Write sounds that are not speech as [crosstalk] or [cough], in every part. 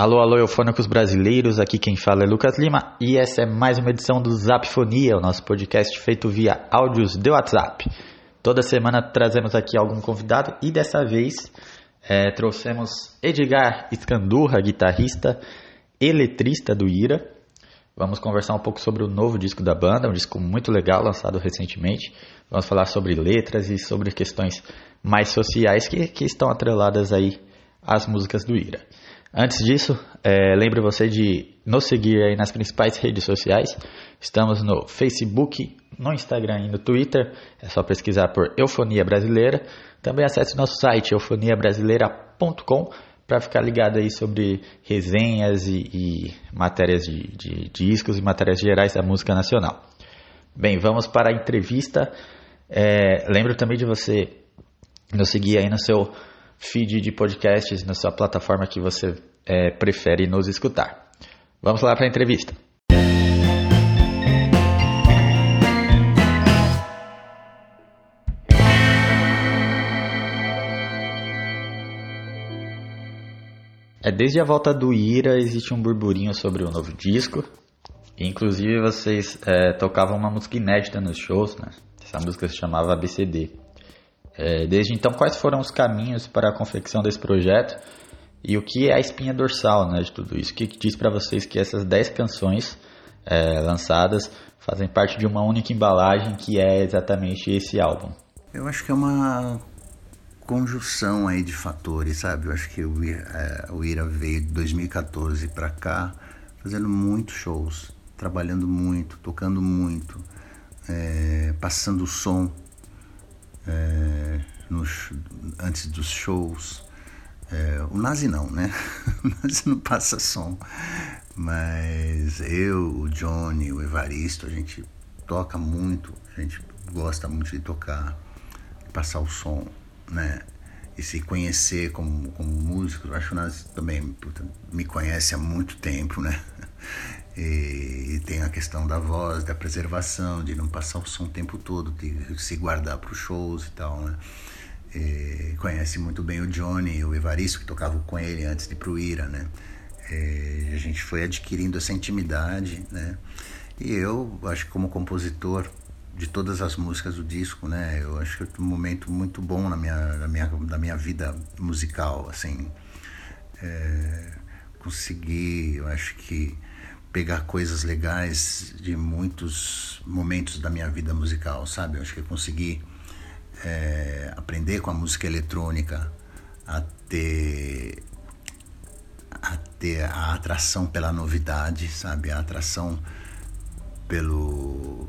Alô, alô, eufônicos brasileiros, aqui quem fala é Lucas Lima e essa é mais uma edição do Zapfonia, o nosso podcast feito via áudios de WhatsApp. Toda semana trazemos aqui algum convidado e dessa vez é, trouxemos Edgar Escandurra, guitarrista, eletrista do Ira. Vamos conversar um pouco sobre o novo disco da banda, um disco muito legal, lançado recentemente. Vamos falar sobre letras e sobre questões mais sociais que, que estão atreladas aí às músicas do Ira. Antes disso, é, lembre você de nos seguir aí nas principais redes sociais. Estamos no Facebook, no Instagram e no Twitter. É só pesquisar por Eufonia Brasileira. Também acesse nosso site eufoniabrasileira.com para ficar ligado aí sobre resenhas e, e matérias de, de, discos e matérias gerais da música nacional. Bem, vamos para a entrevista. É, lembro também de você nos seguir aí no seu feed de podcasts na sua plataforma que você é, prefere nos escutar. Vamos lá para a entrevista. É, desde a volta do Ira existe um burburinho sobre o novo disco. Inclusive vocês é, tocavam uma música inédita nos shows, né? Essa música se chamava ABCD. É, desde então, quais foram os caminhos para a confecção desse projeto e o que é a espinha dorsal né, de tudo isso? O que, diz para vocês que essas 10 canções é, lançadas fazem parte de uma única embalagem que é exatamente esse álbum? Eu acho que é uma conjunção aí de fatores, sabe? Eu acho que o Ira, é, o Ira veio de 2014 para cá fazendo muitos shows, trabalhando muito, tocando muito, é, passando o som é, nos, antes dos shows. É, o Nazi não, né? [laughs] O Nazi não passa som. Mas eu, o Johnny, o Evaristo, a gente toca muito, a gente gosta muito de tocar, passar o som, né? E se conhecer como, como músico, eu acho que o Nazi também puta, me conhece há muito tempo, né? E, e, tem a questão da voz, da preservação, de não passar o som o tempo todo, de se guardar para os shows e tal, né? E conhece muito bem o Johnny, o Evaristo, que tocava com ele antes de ir pro Ira, né? E a gente foi adquirindo essa intimidade, né? E eu acho que como compositor de todas as músicas do disco, né? Eu acho que é um momento muito bom na minha, na minha, na minha vida musical, assim. É, consegui, eu acho que pegar coisas legais de muitos momentos da minha vida musical, sabe? Eu acho que eu consegui é, aprender com a música eletrônica a ter, a ter a atração pela novidade, sabe? A atração pelo,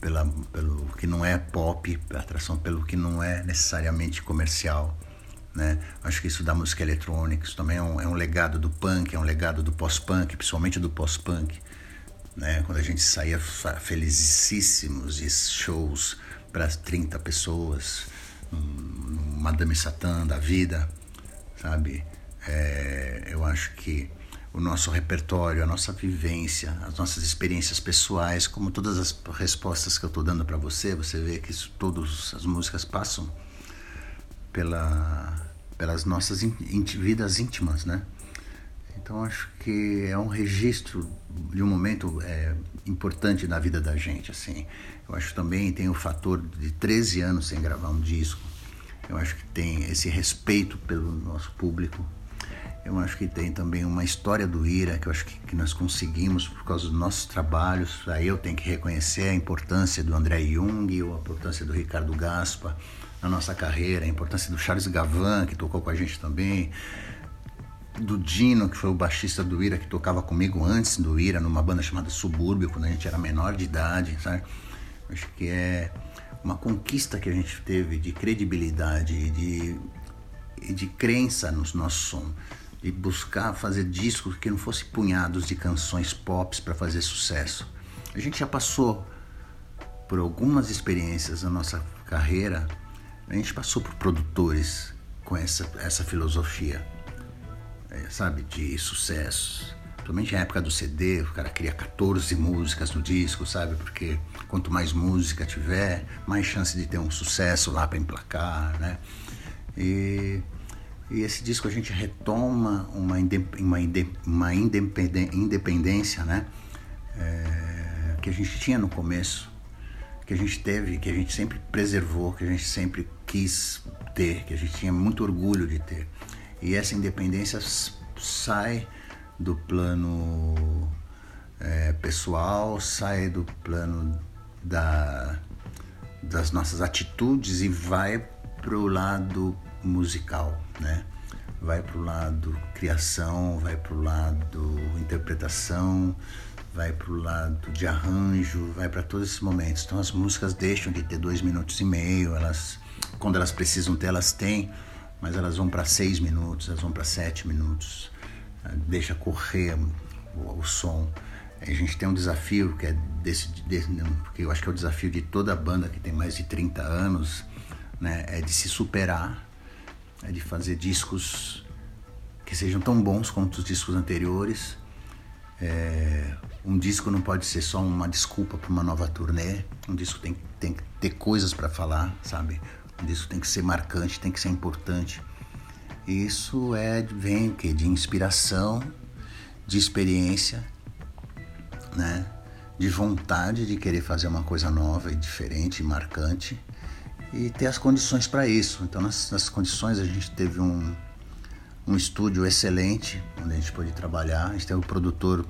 pela, pelo que não é pop, a atração pelo que não é necessariamente comercial. Né? Acho que isso da música eletrônica, isso também é um, é um legado do punk, é um legado do pós-punk, principalmente do pós-punk. Né? Quando a gente saía felicíssimos de shows para 30 pessoas, um, Madame Satã da vida, sabe? É, eu acho que o nosso repertório, a nossa vivência, as nossas experiências pessoais, como todas as respostas que eu estou dando para você, você vê que isso, todas as músicas passam pela pelas nossas vidas íntimas, né? Então acho que é um registro de um momento é, importante na vida da gente, assim. Eu acho também tem o fator de 13 anos sem gravar um disco. Eu acho que tem esse respeito pelo nosso público. Eu acho que tem também uma história do Ira que eu acho que, que nós conseguimos por causa dos nossos trabalhos. Aí eu tenho que reconhecer a importância do André Jung, a importância do Ricardo Gaspa, na nossa carreira, a importância do Charles Gavan, que tocou com a gente também, do Dino, que foi o baixista do Ira, que tocava comigo antes do Ira, numa banda chamada Subúrbio, quando a gente era menor de idade, sabe? Acho que é uma conquista que a gente teve de credibilidade de, de crença no nosso som, de buscar fazer discos que não fossem punhados de canções pop para fazer sucesso. A gente já passou por algumas experiências na nossa carreira a gente passou por produtores com essa, essa filosofia, é, sabe, de sucesso. Principalmente na época do CD, o cara cria 14 músicas no disco, sabe? Porque quanto mais música tiver, mais chance de ter um sucesso lá para emplacar, né? E E esse disco a gente retoma uma, uma, uma independência, né? É, que a gente tinha no começo, que a gente teve, que a gente sempre preservou, que a gente sempre quis ter, que a gente tinha muito orgulho de ter. E essa independência sai do plano é, pessoal, sai do plano da, das nossas atitudes e vai para o lado musical, né? Vai para o lado criação, vai para o lado interpretação, vai para o lado de arranjo, vai para todos esses momentos. Então as músicas deixam de ter dois minutos e meio, elas, quando elas precisam ter, elas têm, mas elas vão para seis minutos, elas vão para sete minutos. Deixa correr o, o som. A gente tem um desafio que é desse, desse, porque eu acho que é o desafio de toda banda que tem mais de 30 anos, né, é de se superar, é de fazer discos que sejam tão bons quanto os discos anteriores. É, um disco não pode ser só uma desculpa para uma nova turnê. Um disco tem, tem que ter coisas para falar, sabe? Disco tem que ser marcante, tem que ser importante. Isso é vem o quê? De inspiração, de experiência né? De vontade de querer fazer uma coisa nova e diferente, e marcante e ter as condições para isso. Então, nas, nas, condições, a gente teve um, um estúdio excelente onde a gente pôde trabalhar. A gente teve um produtor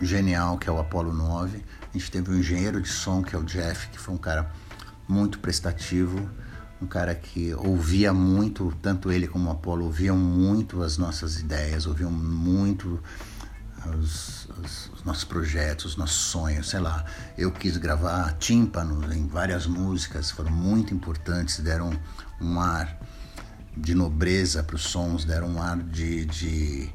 genial, que é o Apollo 9. A gente teve um engenheiro de som, que é o Jeff, que foi um cara muito prestativo, um cara que ouvia muito, tanto ele como o Apollo ouviam muito as nossas ideias, ouviam muito os, os, os, nossos projetos, os nossos sonhos, sei lá. Eu quis gravar tímpanos em várias músicas, foram muito importantes, deram um ar de nobreza para os sons, deram um ar de, de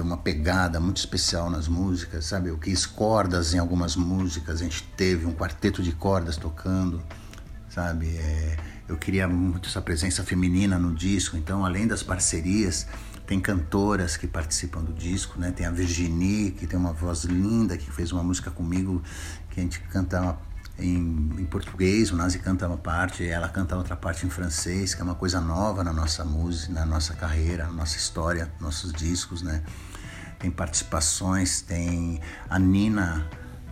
uma pegada muito especial nas músicas, sabe? Eu quis cordas em algumas músicas, a gente teve um quarteto de cordas tocando, sabe? É, eu queria muito essa presença feminina no disco, então além das parcerias tem cantoras que participam do disco, né? Tem a Virginie, que tem uma voz linda, que fez uma música comigo, que a gente canta em, em português, o Nazi canta uma parte, ela canta outra parte em francês, que é uma coisa nova na nossa música, na nossa carreira, na nossa história, nossos discos, né? Tem participações, tem a Nina,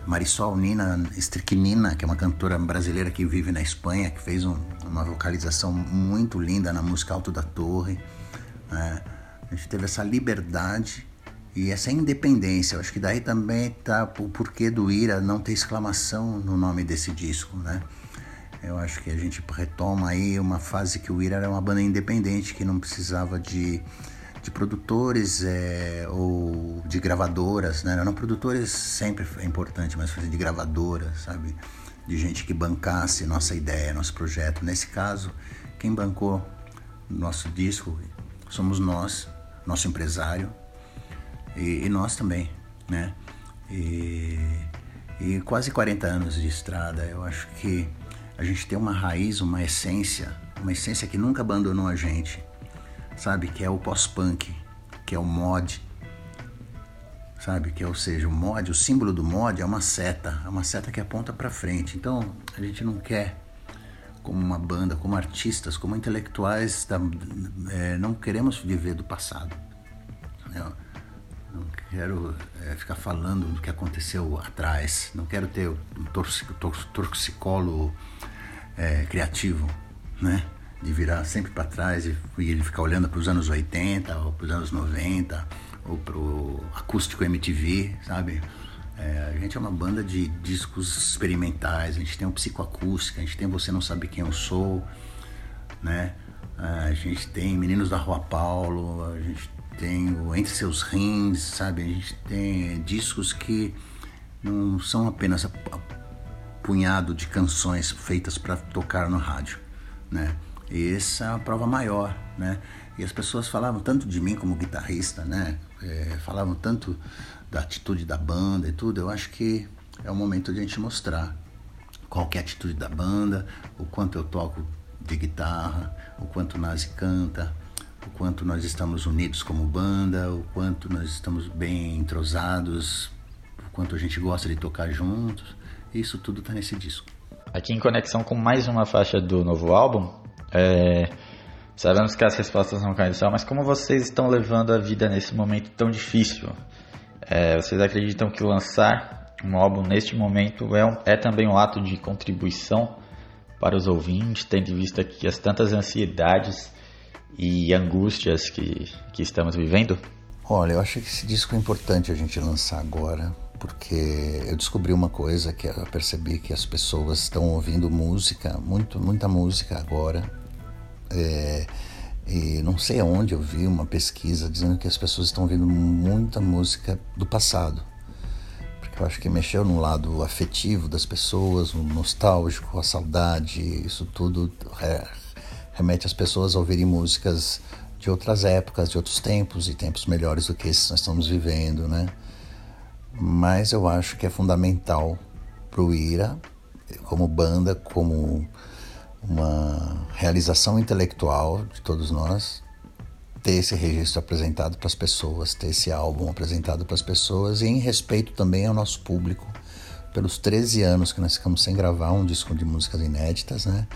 Marisol Nina Stricnina, que é uma cantora brasileira que vive na Espanha, que fez um, uma vocalização muito linda na música Alto da Torre. Né? A gente teve essa liberdade e essa independência. Eu acho que daí também tá o porquê do Ira não ter exclamação no nome desse disco, né? Eu acho que a gente retoma aí uma fase que o Ira era uma banda independente que não precisava de, de produtores é, ou de gravadoras, né? Não produtores sempre é importante, mas de gravadoras, sabe? De gente que bancasse nossa ideia, nosso projeto. Nesse caso, quem bancou nosso disco somos nós, nosso empresário e, e nós também, né? E, e quase 40 anos de estrada, eu acho que a gente tem uma raiz, uma essência, uma essência que nunca abandonou a gente, sabe? Que é o pós-punk, que é o mod, sabe? Que é, ou seja, o mod, o símbolo do mod é uma seta, é uma seta que aponta para frente. Então a gente não quer como uma banda, como artistas, como intelectuais, da, é, não queremos viver do passado. Eu não quero é, ficar falando do que aconteceu atrás, não quero ter um torcicolo é, criativo, né? De virar sempre para trás e, ele ficar olhando para os anos 80 ou para os anos 90 ou para o acústico MTV, sabe? É, a gente é uma banda de discos experimentais, a gente tem um psicoacústica, a gente tem Você Não Sabe Quem Eu Sou, né? A gente tem Meninos da Rua Paulo, a gente tem o Entre Seus Rins, sabe? A gente tem discos que não são apenas punhado de canções feitas para tocar no rádio, né? Essa é a prova maior, né? E as pessoas falavam tanto de mim como guitarrista, né? É, falavam tanto da atitude da banda e tudo, eu acho que é o momento de a gente mostrar qual é a atitude da banda, o quanto eu toco de guitarra, o quanto o Nazi canta, o quanto nós estamos unidos como banda, o quanto nós estamos bem entrosados, o quanto a gente gosta de tocar juntos. Isso tudo está nesse disco. Aqui em conexão com mais uma faixa do novo álbum, é... Sabemos que as respostas não caem do céu, mas como vocês estão levando a vida nesse momento tão difícil? É, vocês acreditam que lançar um álbum neste momento é, um, é também um ato de contribuição para os ouvintes, tendo em vista que as tantas ansiedades e angústias que, que estamos vivendo? Olha, eu acho que esse disco é importante a gente lançar agora, porque eu descobri uma coisa que eu percebi que as pessoas estão ouvindo música, muito, muita música agora, é, e não sei aonde eu vi uma pesquisa dizendo que as pessoas estão ouvindo muita música do passado. Porque eu acho que mexeu no lado afetivo das pessoas, o nostálgico, a saudade, isso tudo remete as pessoas a ouvirem músicas de outras épocas, de outros tempos e tempos melhores do que esses que nós estamos vivendo, né? Mas eu acho que é fundamental para o Ira, como banda, como uma realização intelectual de todos nós ter esse registro apresentado para as pessoas, ter esse álbum apresentado para as pessoas e em respeito também ao nosso público pelos 13 anos que nós ficamos sem gravar um disco de músicas inéditas, né?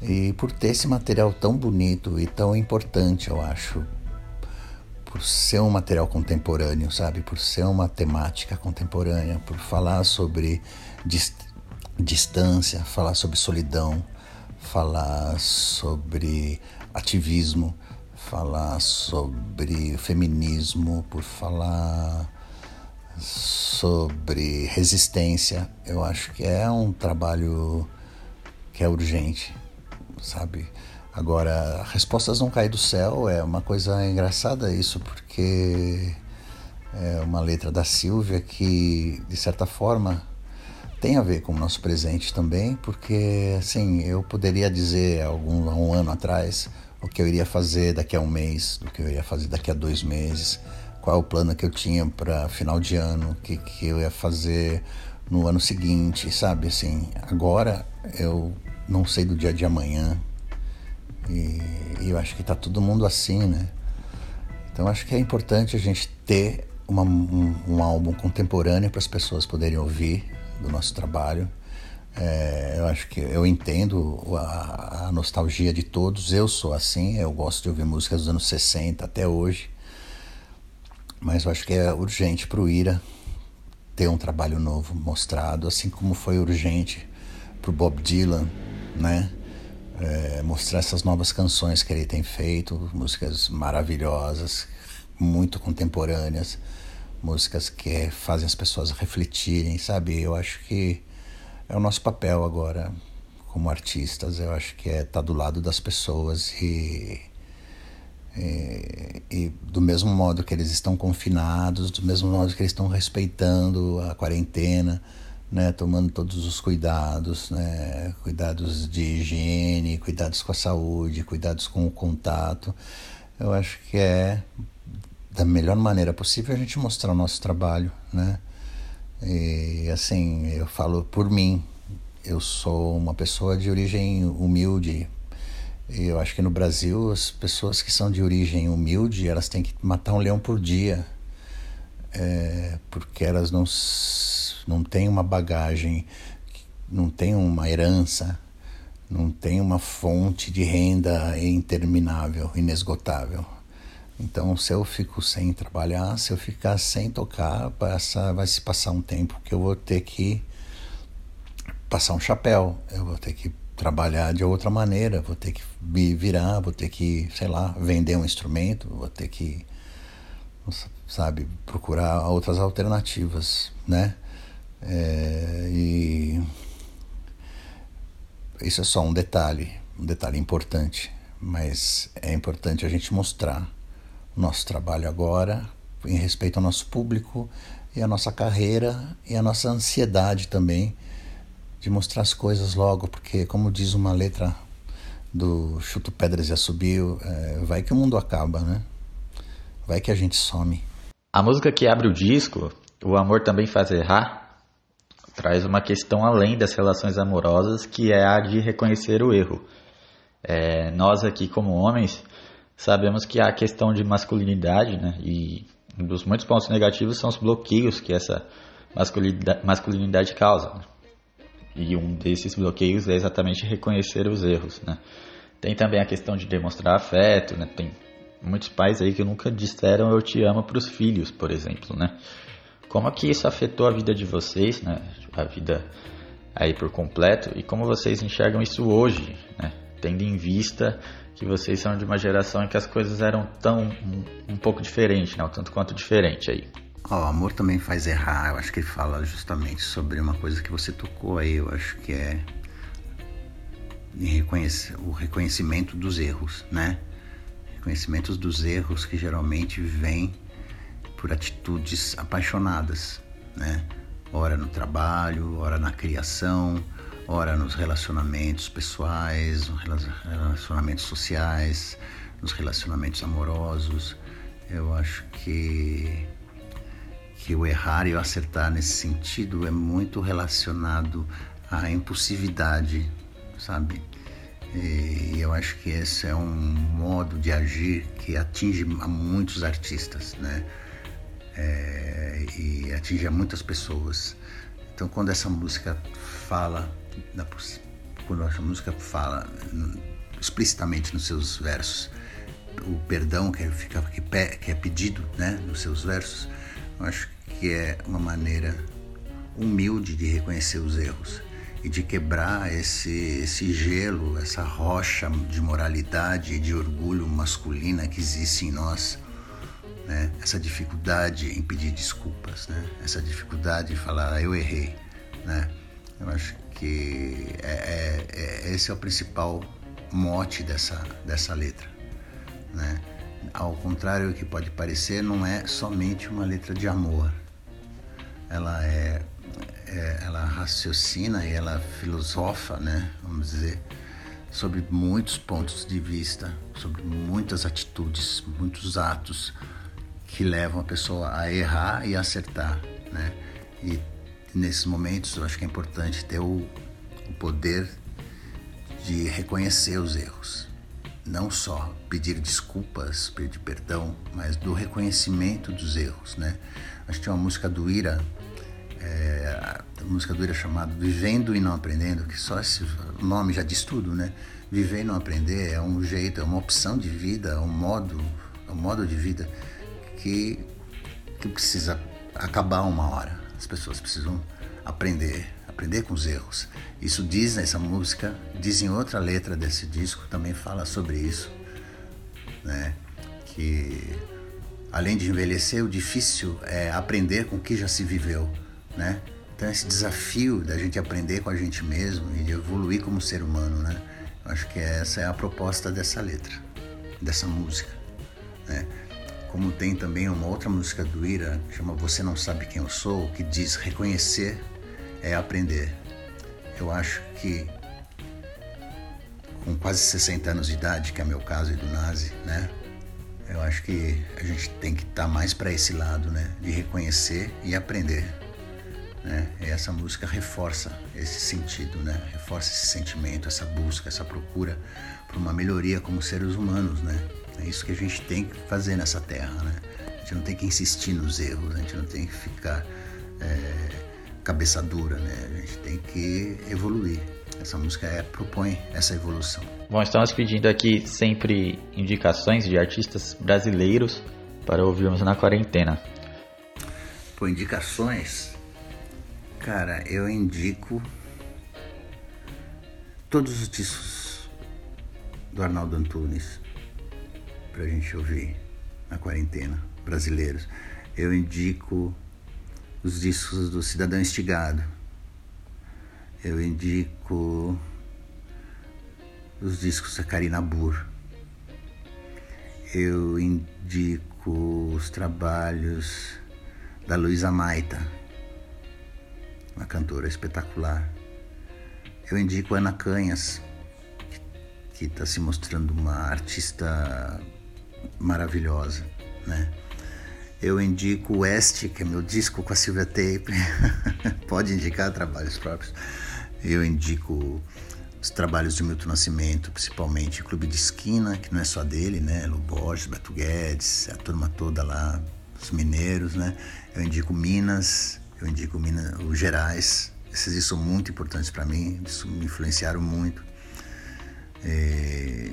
E por ter esse material tão bonito e tão importante, eu acho, por ser um material contemporâneo, sabe? Por ser uma temática contemporânea, por falar sobre dist distância, falar sobre solidão, falar sobre ativismo, falar sobre feminismo, por falar sobre resistência. Eu acho que é um trabalho que é urgente, sabe? Agora, respostas não caem do céu é uma coisa engraçada isso, porque é uma letra da Silvia que, de certa forma, tem a ver com o nosso presente também, porque assim, eu poderia dizer algum, um ano atrás o que eu iria fazer daqui a um mês, o que eu iria fazer daqui a dois meses, qual é o plano que eu tinha para final de ano, o que, que eu ia fazer no ano seguinte, sabe? Assim, agora eu não sei do dia de amanhã e, e eu acho que está todo mundo assim, né? Então acho que é importante a gente ter uma, um, um álbum contemporâneo para as pessoas poderem ouvir do nosso trabalho. É, eu acho que eu entendo a, a, nostalgia de todos. Eu sou assim, eu gosto de ouvir músicas dos anos 60 até hoje. Mas eu acho que é urgente para o Ira ter um trabalho novo mostrado, assim como foi urgente para o Bob Dylan, né? É, mostrar essas novas canções que ele tem feito, músicas maravilhosas, muito contemporâneas músicas que fazem as pessoas refletirem, sabe? Eu acho que é o nosso papel agora como artistas. Eu acho que é estar tá do lado das pessoas e, e, e, do mesmo modo que eles estão confinados, do mesmo modo que eles estão respeitando a quarentena, né, tomando todos os cuidados, né, cuidados de higiene, cuidados com a saúde, cuidados com o contato. Eu acho que é da melhor maneira possível a gente mostrar o nosso trabalho, né? E assim, eu falo por mim, eu sou uma pessoa de origem humilde. E eu acho que no Brasil as pessoas que são de origem humilde, elas têm que matar um leão por dia. É, porque elas não, não têm uma bagagem, não têm uma herança, não têm uma fonte de renda interminável, inesgotável. Então, se eu fico sem trabalhar, se eu ficar sem tocar, passa, vai se passar um tempo que eu vou ter que passar um chapéu, eu vou ter que trabalhar de outra maneira, vou ter que me virar, vou ter que, sei lá, vender um instrumento, vou ter que, sabe, procurar outras alternativas, né? É, e isso é só um detalhe, um detalhe importante, mas é importante a gente mostrar nosso trabalho agora, em respeito ao nosso público e a nossa carreira e a nossa ansiedade também de mostrar as coisas logo, porque, como diz uma letra do Chuto Pedras e Assobio, é, vai que o mundo acaba, né? Vai que a gente some. A música que abre o disco, O Amor Também Faz Errar, traz uma questão além das relações amorosas, que é a de reconhecer o erro. É, nós aqui, como homens, sabemos que a questão de masculinidade, né, e um dos muitos pontos negativos são os bloqueios que essa masculinidade, masculinidade causa. Né? E um desses bloqueios é exatamente reconhecer os erros, né? Tem também a questão de demonstrar afeto, né? Tem muitos pais aí que nunca disseram eu te amo para os filhos, por exemplo, né? Como que isso afetou a vida de vocês, né? A vida aí por completo e como vocês enxergam isso hoje, né? Tendo em vista que vocês são de uma geração em que as coisas eram tão um, um pouco diferentes, né? tanto quanto diferente aí. Oh, o amor também faz errar. Eu acho que ele fala justamente sobre uma coisa que você tocou aí. Eu acho que é o reconhecimento dos erros, né? Reconhecimento dos erros que geralmente vêm por atitudes apaixonadas, né? Ora no trabalho, ora na criação, ora nos relacionamentos pessoais, nos relacionamentos sociais, nos relacionamentos amorosos. Eu acho que que o errar e o acertar nesse sentido é muito relacionado à impulsividade, sabe? E eu acho que esse é um modo de agir que atinge a muitos artistas, né? É, e atinge a muitas pessoas. Então, quando essa música fala quando a música fala explicitamente nos seus versos o perdão que, fica, que é pedido né, nos seus versos, eu acho que é uma maneira humilde de reconhecer os erros e de quebrar esse, esse gelo, essa rocha de moralidade e de orgulho masculina que existe em nós. Né? Essa dificuldade em pedir desculpas, né? essa dificuldade em falar, ah, eu errei. Né? Eu acho que é, é, é, esse é o principal mote dessa, dessa letra. Né? Ao contrário do que pode parecer, não é somente uma letra de amor. Ela é, é ela raciocina e ela filosofa, né? Vamos dizer, sobre muitos pontos de vista, sobre muitas atitudes, muitos atos que levam a pessoa a errar e acertar, né? E nesses momentos eu acho que é importante ter o, o poder de reconhecer os erros. Não só pedir desculpas, pedir perdão, mas do reconhecimento dos erros, né? Acho que tinha uma música do Ira, é, a música do Ira chamada Vivendo e Não Aprendendo, que só esse nome já diz tudo, né? Viver e não aprender é um jeito, é uma opção de vida, é um modo, é um modo de vida que, que precisa acabar uma hora. As pessoas precisam aprender, aprender com os erros. Isso diz nessa música, diz em outra letra desse disco, também fala sobre isso, né? Que além de envelhecer, o difícil é aprender com o que já se viveu, né? Então esse desafio da gente aprender com a gente mesmo e de evoluir como ser humano, né? Eu acho que essa é a proposta dessa letra, dessa música, né? Como tem também uma outra música do Ira, chama Você Não Sabe Quem Eu Sou, que diz reconhecer é aprender. Eu acho que com quase 60 anos de idade, que é meu caso e do Nazi, né? Eu acho que a gente tem que estar tá mais para esse lado, né? De reconhecer e aprender. Né? E essa música reforça esse sentido, né? Reforça esse sentimento, essa busca, essa procura por uma melhoria como seres humanos, né? É isso que a gente tem que fazer nessa terra, né? A gente não tem que insistir nos erros, a gente não tem que ficar é, cabeça dura, né? A gente tem que evoluir. Essa música é, propõe essa evolução. Bom, estamos pedindo aqui sempre indicações de artistas brasileiros para ouvirmos na quarentena. Por indicações, cara, eu indico todos os discos do Arnaldo Antunes para a gente ouvir na quarentena, brasileiros. Eu indico os discos do Cidadão Estigado. Eu indico os discos da Karina Burr. Eu indico os trabalhos da Luísa Maita, uma cantora espetacular. Eu indico Ana Canhas, que está se mostrando uma artista maravilhosa, né? Eu indico o West, que é meu disco com a Silvia Tape. [laughs] Pode indicar trabalhos próprios. Eu indico os trabalhos de Milton Nascimento, principalmente Clube de Esquina, que não é só dele, né? Lu Borges, Beto Guedes, a turma toda lá, os mineiros, né? Eu indico Minas, eu indico Minas, os Gerais. Esses são muito importantes para mim, isso me influenciaram muito. É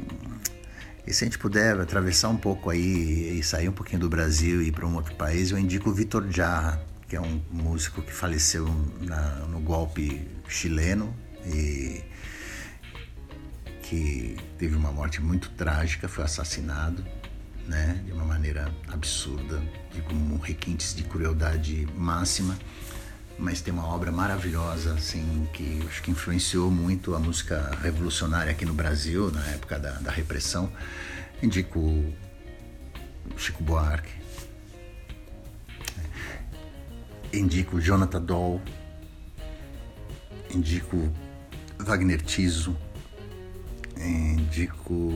E se a gente puder atravessar um pouco aí e sair um pouquinho do Brasil e ir para um outro país, eu indico o Vitor Jarra, que é um músico que faleceu na, no golpe chileno e que teve uma morte muito trágica, foi assassinado, né, de uma maneira absurda, e com requintes de crueldade máxima, mas tem uma obra maravilhosa, assim, que acho que influenciou muito a música revolucionária aqui no Brasil, na época da, da repressão. Indico Chico Buarque, indico Jonathan Doll, indico Wagner Tiso, indico.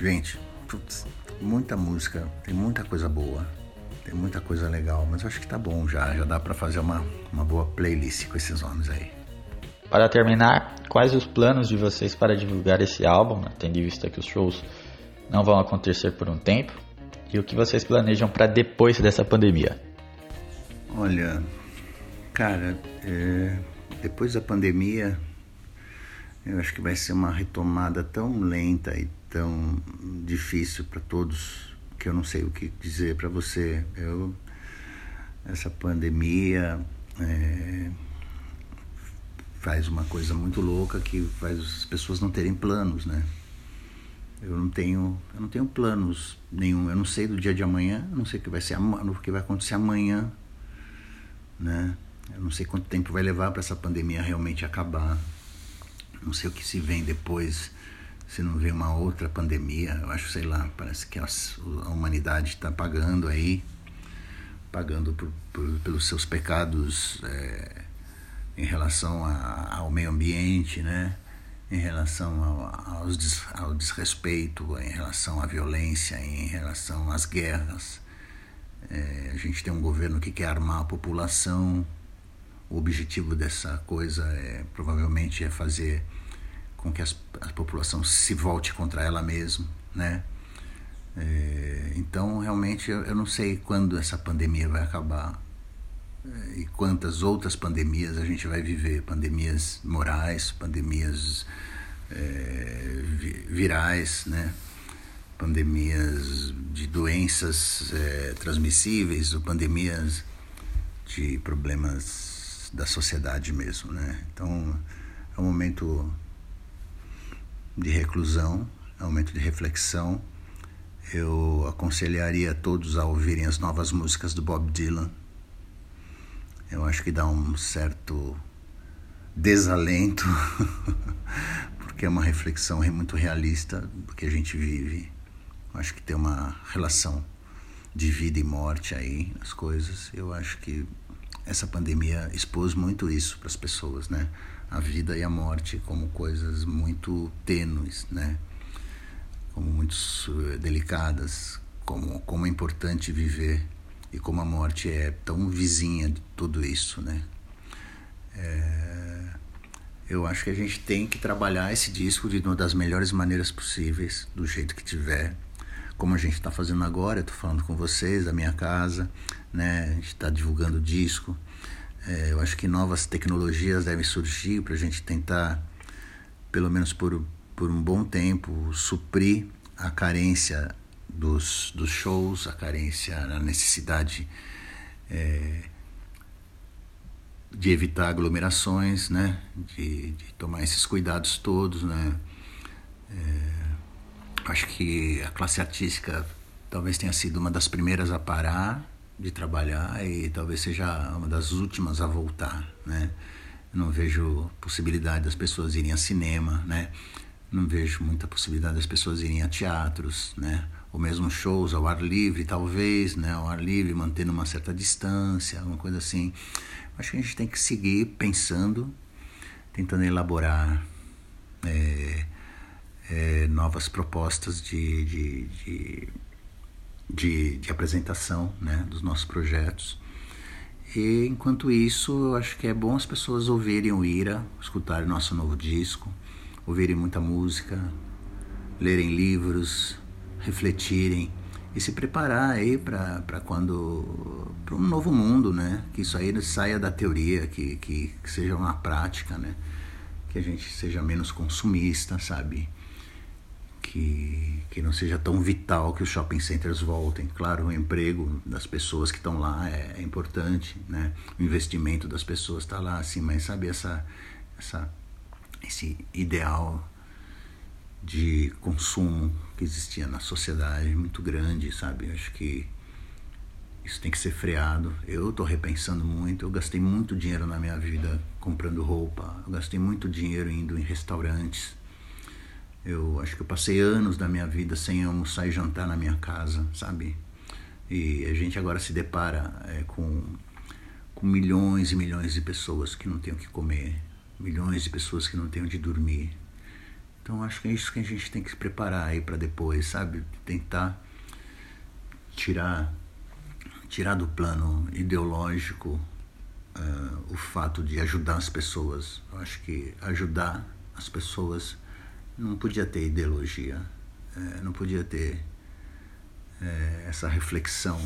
Gente, putz, muita música, tem muita coisa boa, tem muita coisa legal, mas eu acho que tá bom já, já dá para fazer uma, uma boa playlist com esses nomes aí. Para terminar, quais os planos de vocês para divulgar esse álbum, né? tendo em vista que os shows não vão acontecer por um tempo? E o que vocês planejam para depois dessa pandemia? Olha, cara, é, depois da pandemia, eu acho que vai ser uma retomada tão lenta e tão difícil para todos que eu não sei o que dizer para você. Eu, essa pandemia é, faz uma coisa muito louca que faz as pessoas não terem planos, né? Eu não tenho, eu não tenho planos nenhum. Eu não sei do dia de amanhã, eu não sei o que vai ser, o que vai acontecer amanhã, né? Eu não sei quanto tempo vai levar para essa pandemia realmente acabar. Não sei o que se vem depois, se não vem uma outra pandemia. Eu acho, sei lá, parece que a, humanidade está pagando aí, pagando por, por, pelos seus pecados é, em relação a, ao meio ambiente, né? em relação ao, ao, des, ao desrespeito, em relação à violência, em relação às guerras. É, a gente tem um governo que quer armar a população. O objetivo dessa coisa é provavelmente é fazer com que as, a população se volte contra ela mesma, né? É, então realmente eu, eu não sei quando essa pandemia vai acabar e quantas outras pandemias a gente vai viver pandemias morais, pandemias é, virais, né? pandemias de doenças é, transmissíveis ou pandemias de problemas da sociedade mesmo. Né? Então é um momento de reclusão, é um momento de reflexão. Eu aconselharia todos a ouvirem as novas músicas do Bob Dylan eu acho que dá um certo desalento, [laughs] porque é uma reflexão muito realista do que a gente vive. Eu acho que tem uma relação de vida e morte aí nas coisas. Eu acho que essa pandemia expôs muito isso para as pessoas, né? A vida e a morte como coisas muito tênues, né? Como muito eh, delicadas, como como é importante viver e como a morte é tão vizinha de tudo isso, né? É, eu acho que a gente tem que trabalhar esse disco de uma das melhores maneiras possíveis, do jeito que tiver, como a gente está fazendo agora. Estou falando com vocês da minha casa, né? A gente está divulgando o disco. É, eu acho que novas tecnologias devem surgir para a gente tentar, pelo menos por, por um bom tempo, suprir a carência dos, dos shows, a carência, a necessidade é, de evitar aglomerações, né? De, de, tomar esses cuidados todos, né? É, acho que a classe artística talvez tenha sido uma das primeiras a parar de trabalhar e talvez seja uma das últimas a voltar, né? não vejo possibilidade das pessoas irem a cinema, né? Não vejo muita possibilidade das pessoas irem a teatros, né? ou mesmo shows ao ar livre, talvez, né, ao ar livre, mantendo uma certa distância, alguma coisa assim. Acho que a gente tem que seguir pensando, tentando elaborar é, é, novas propostas de, de, de, de, de apresentação né, dos nossos projetos. E enquanto isso, eu acho que é bom as pessoas ouvirem o Ira, escutarem nosso novo disco, ouvirem muita música, lerem livros, refletirem e se preparar aí para quando para um novo mundo, né? Que isso aí saia da teoria, que, que, que, seja uma prática, né? Que a gente seja menos consumista, sabe? Que, que não seja tão vital que os shopping centers voltem. Claro, o emprego das pessoas que estão lá é, é importante, né? o investimento das pessoas está lá, assim, mas sabe essa, essa, esse ideal de consumo que existia na sociedade muito grande, sabe? Eu acho que isso tem que ser freado. Eu estou repensando muito. Eu gastei muito dinheiro na minha vida comprando roupa. Eu gastei muito dinheiro indo em restaurantes. Eu acho que eu passei anos da minha vida sem almoçar e jantar na minha casa, sabe? E a gente agora se depara é, com, com milhões e milhões de pessoas que não têm o que comer, milhões de pessoas que não têm onde dormir. Então acho que é isso que a gente tem que se preparar aí para depois, sabe? Tentar tirar tirar do plano ideológico uh, o fato de ajudar as pessoas. Eu acho que ajudar as pessoas não podia ter ideologia, uh, não podia ter uh, essa reflexão,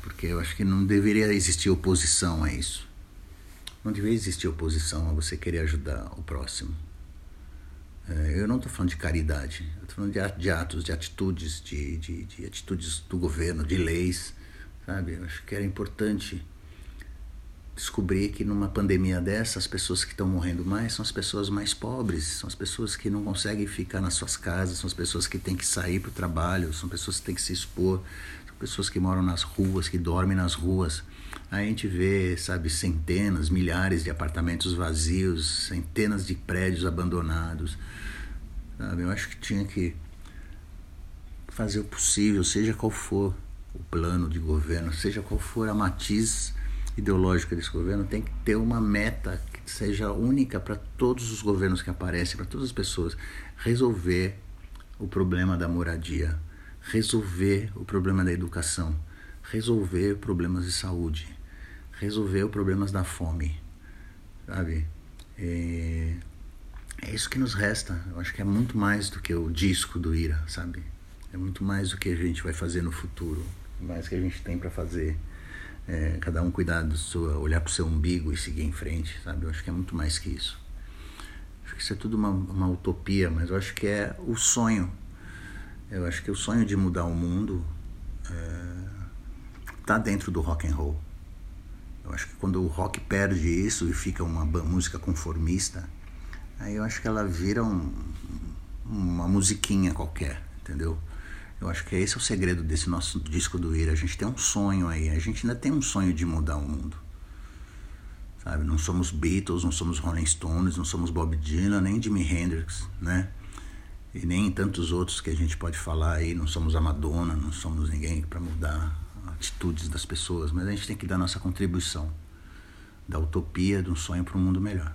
porque eu acho que não deveria existir oposição a isso. Não deveria existir oposição a você querer ajudar o próximo. É, eu não estou falando de caridade, estou falando de atos, de atitudes, de, de, de, atitudes do governo, de leis, sabe? Eu acho que era importante descobrir que numa pandemia dessa, as pessoas que estão morrendo mais são as pessoas mais pobres, são as pessoas que não conseguem ficar nas suas casas, são as pessoas que têm que sair para o trabalho, são pessoas que têm que se expor, são pessoas que moram nas ruas, que dormem nas ruas. A gente vê, sabe, centenas, milhares de apartamentos vazios, centenas de prédios abandonados. Sabe? Eu acho que tinha que fazer o possível, seja qual for o plano de governo, seja qual for a matiz ideológica desse governo, tem que ter uma meta que seja única para todos os governos que aparecem, para todas as pessoas. Resolver o problema da moradia, resolver o problema da educação, resolver problemas de saúde, resolver problemas da fome, sabe? É, é isso que nos resta. Eu acho que é muito mais do que o disco do Ira, sabe? É muito mais do que a gente vai fazer no futuro, mais que a gente tem para fazer. É, cada um cuidar do seu, olhar para o seu umbigo e seguir em frente, sabe? Eu acho que é muito mais que isso. Acho que isso é tudo uma, uma utopia, mas eu acho que é o sonho. Eu acho que o sonho de mudar o mundo está é, dentro do rock and roll. Eu acho que quando o rock perde isso e fica uma música conformista, aí eu acho que ela vira um, uma musiquinha qualquer, entendeu? Eu acho que esse é o segredo desse nosso disco do Ira. A gente tem um sonho aí, a gente ainda tem um sonho de mudar o mundo. Sabe? Não somos Beatles, não somos Rolling Stones, não somos Bob Dylan, nem Jimi Hendrix, né? E nem tantos outros que a gente pode falar aí, não somos a Madonna, não somos ninguém para mudar atitudes das pessoas, mas a gente tem que dar nossa contribuição da utopia, de um sonho para um mundo melhor.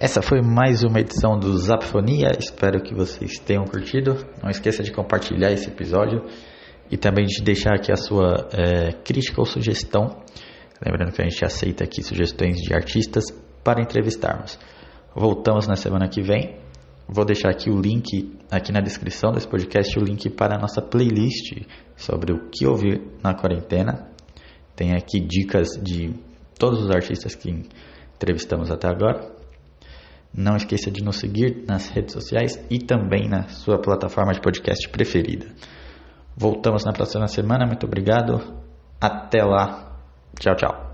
Essa foi mais uma edição do Zapfonia. Espero que vocês tenham curtido. Não esqueça de compartilhar esse episódio e também de deixar aqui a sua é, crítica ou sugestão. Lembrando que a gente aceita aqui sugestões de artistas para entrevistarmos. Voltamos na semana que vem. Vou deixar aqui o link, aqui na descrição desse podcast, o link para a nossa playlist sobre o que ouvir na quarentena. Tem aqui dicas de todos os artistas que entrevistamos até agora. Não esqueça de nos seguir nas redes sociais e também na sua plataforma de podcast preferida. Voltamos na próxima semana. Muito obrigado. Até lá. Tchau, tchau.